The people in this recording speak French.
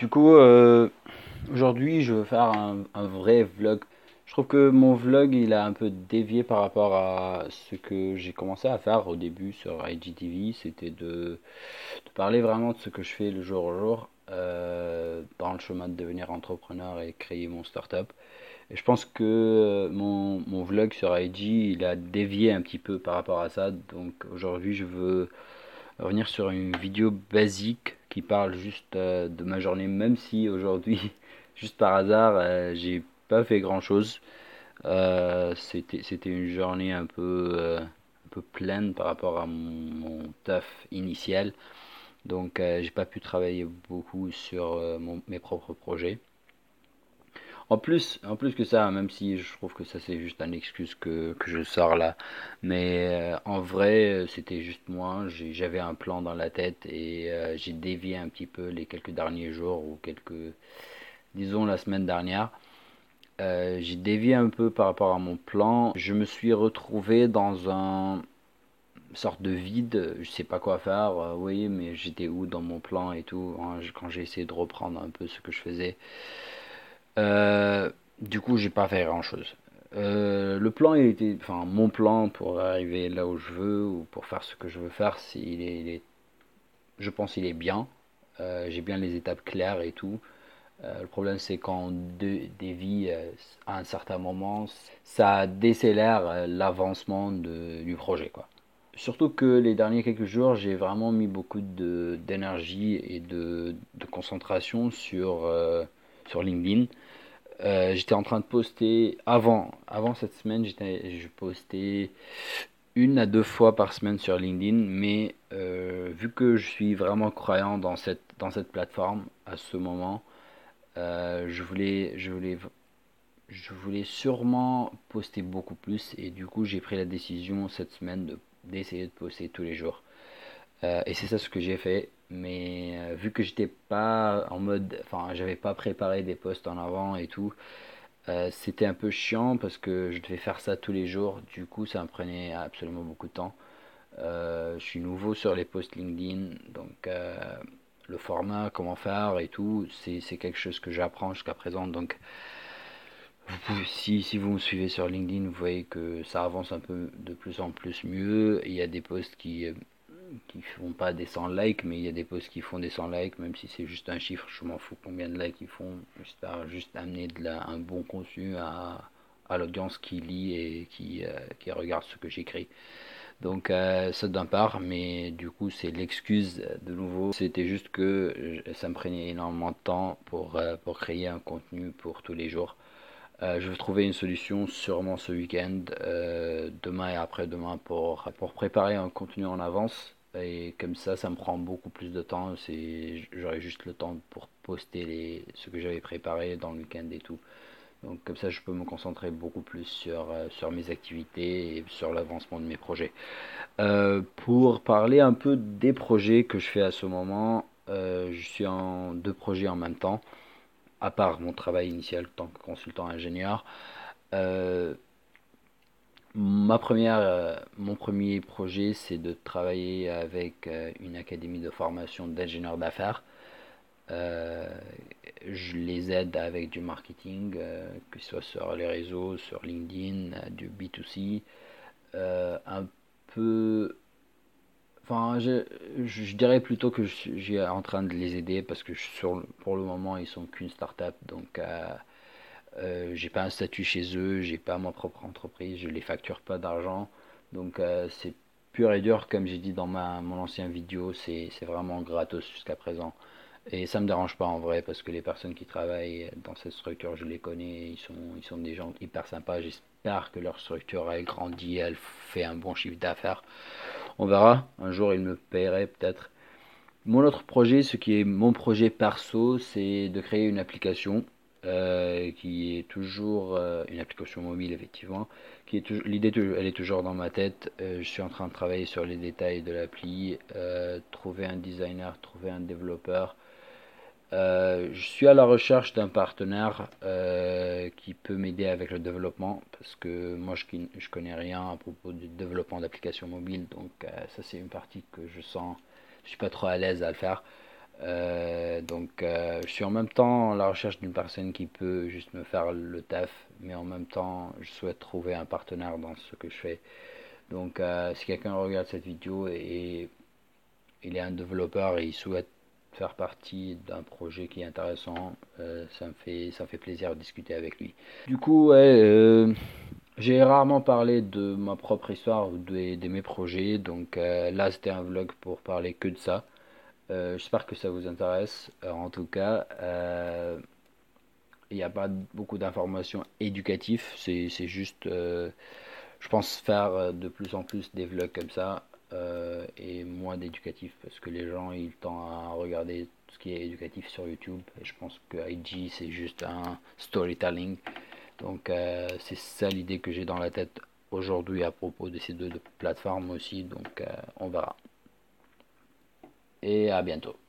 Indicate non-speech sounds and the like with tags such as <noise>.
Du coup, euh, aujourd'hui, je veux faire un, vrai vlog. Je trouve que mon vlog, il a un peu dévié par rapport à ce que j'ai commencé à faire au début sur IGTV. C'était de, de parler vraiment de ce que je fais le jour au jour euh, dans le chemin de devenir entrepreneur et créer mon startup. Et je pense que euh, mon, mon vlog sur IG, il a dévié un petit peu par rapport à ça. Donc aujourd'hui, je veux revenir sur une vidéo basique qui parle juste euh, de ma journée, même si aujourd'hui, <laughs> juste par hasard, euh, j'ai pas fait grand chose. Euh, c'était, une journée un peu, un peu pleine par rapport à mon, mon taf initial. Donc, j'ai pas pu travailler beaucoup sur mes propres projets. En plus, en plus que ça, même si je trouve que ça c'est juste une excuse que, je sors là, mais euh, en vrai, c'était juste moi, j'avais un plan dans la tête et euh, j'ai dévié un petit peu les quelques derniers jours ou quelques, disons la semaine dernière. Euh, j'ai dévié un peu par rapport à mon plan. Je me suis retrouvé dans un sorte de vide, je sais pas quoi faire, oui, mais j'étais où dans mon plan et tout, hein, quand j'ai essayé de reprendre un peu ce que je faisais. Euh, du coup, j'ai pas fait grand-chose. Euh, le plan, il était, enfin, mon plan pour arriver là où je veux ou pour faire ce que je veux faire, est, il est- je pense, il est bien. Euh, j'ai bien les étapes claires et tout. Le problème, c'est quand on dé- dévie à un certain moment, ça décélère l'avancement du projet, quoi. Surtout que les derniers quelques jours, j'ai vraiment mis beaucoup d'énergie et de, concentration sur, sur LinkedIn. Euh, j'étais en train de poster avant, avant cette semaine, j'étais, je postais une à deux fois par semaine sur LinkedIn, mais euh, vu que je suis vraiment croyant dans cette, plateforme à ce moment, euh, je voulais, je voulais, je voulais sûrement poster beaucoup plus et du coup j'ai pris la décision cette semaine de, d'essayer de poster tous les jours. Euh, et c'est ça ce que j'ai fait. Mais euh, vu que j'étais pas en mode, enfin, j'avais pas préparé des posts en avant et tout, euh, c'était un peu chiant parce que je devais faire ça tous les jours. Du coup, ça me prenait absolument beaucoup de temps. Je suis nouveau sur les posts LinkedIn, donc le format, comment faire et tout, c'est quelque chose que j'apprends jusqu'à présent. Donc, si, si vous me suivez sur LinkedIn, vous voyez que ça avance un peu de plus en plus mieux. Il y a des posts qui, qui font pas des 100 likes, mais il y a des posts qui font des 100 likes, même si c'est juste un chiffre, je m'en fous combien de likes ils font. J'espère juste amener de la, un bon contenu à, à l'audience qui lit et qui, euh, qui regarde ce que j'écris. Donc euh, ça d'un part, mais du coup c'est l'excuse de nouveau. C'était juste que ça me prenait énormément de temps pour, euh, pour créer un contenu pour tous les jours. Je vais trouver une solution sûrement ce week-end, demain et après-demain pour, pour préparer un contenu en avance. Et comme ça, ça me prend beaucoup plus de temps. J'aurai juste le temps pour poster ce que j'avais préparé dans le week-end et tout. Donc comme ça, je peux me concentrer beaucoup plus sur, euh, mes activités et sur l'avancement de mes projets. Euh, pour parler un peu des projets que je fais à ce moment, euh, je suis en deux projets en même temps, à part mon travail initial en tant que consultant ingénieur. Ma première, euh, mon premier projet, c'est de travailler avec euh, une académie de formation d'ingénieurs d'affaires. Euh, je les aide avec du marketing, que ce soit sur les réseaux, sur LinkedIn, du B2C, euh, un peu Enfin, je, dirais plutôt que je suis en train de les aider parce que sur, pour le moment, ils sont qu'une start-up. Donc, euh, j'ai pas un statut chez eux, j'ai pas ma propre entreprise, je les facture pas d'argent. Donc, euh, c'est pur et dur, comme j'ai dit dans ma, mon ancien vidéo, c'est, vraiment gratos jusqu'à présent. Et ça me dérange pas en vrai parce que les personnes qui travaillent dans cette structure, je les connais, ils sont, ils sont des gens hyper sympas. J'espère que leur structure elle grandit, elle fait un bon chiffre d'affaires. On verra. Un jour, il me paierait peut-être. Mon autre projet, ce qui est mon projet perso, c'est de créer une application euh, qui est toujours euh, une application mobile, effectivement. Qui est l'idée, elle est toujours dans ma tête. Euh, je suis en train de travailler sur les détails de l'appli, trouver un designer, trouver un développeur. Je suis à la recherche d'un partenaire qui peut m'aider avec le développement parce que moi je, je connais rien à propos du développement d'applications mobiles donc ça c'est une partie que je sens je suis pas trop à l'aise à le faire Euh, donc je suis en même temps à la recherche d'une personne qui peut juste me faire le taf, mais en même temps je souhaite trouver un partenaire dans ce que je fais. Donc si quelqu'un regarde cette vidéo et, il est un développeur et il souhaite faire partie d'un projet qui est intéressant, ça, me fait, ça fait plaisir de discuter avec lui. Du coup, ouais, j'ai rarement parlé de ma propre histoire ou de, mes projets, donc euh, là c'était un vlog pour parler que de ça. Euh, j'espère que ça vous intéresse. Euh, en tout cas, il n'y a pas beaucoup d'informations éducatives, c'est juste, je pense, faire de plus en plus des vlogs comme ça et moins d'éducatifs parce que les gens ils tendent à regarder tout ce qui est éducatif sur YouTube et je pense que IG c'est juste un storytelling. Donc euh, c'est ça l'idée que j'ai dans la tête aujourd'hui à propos de ces deux plateformes aussi. Donc euh, on verra. Et à bientôt.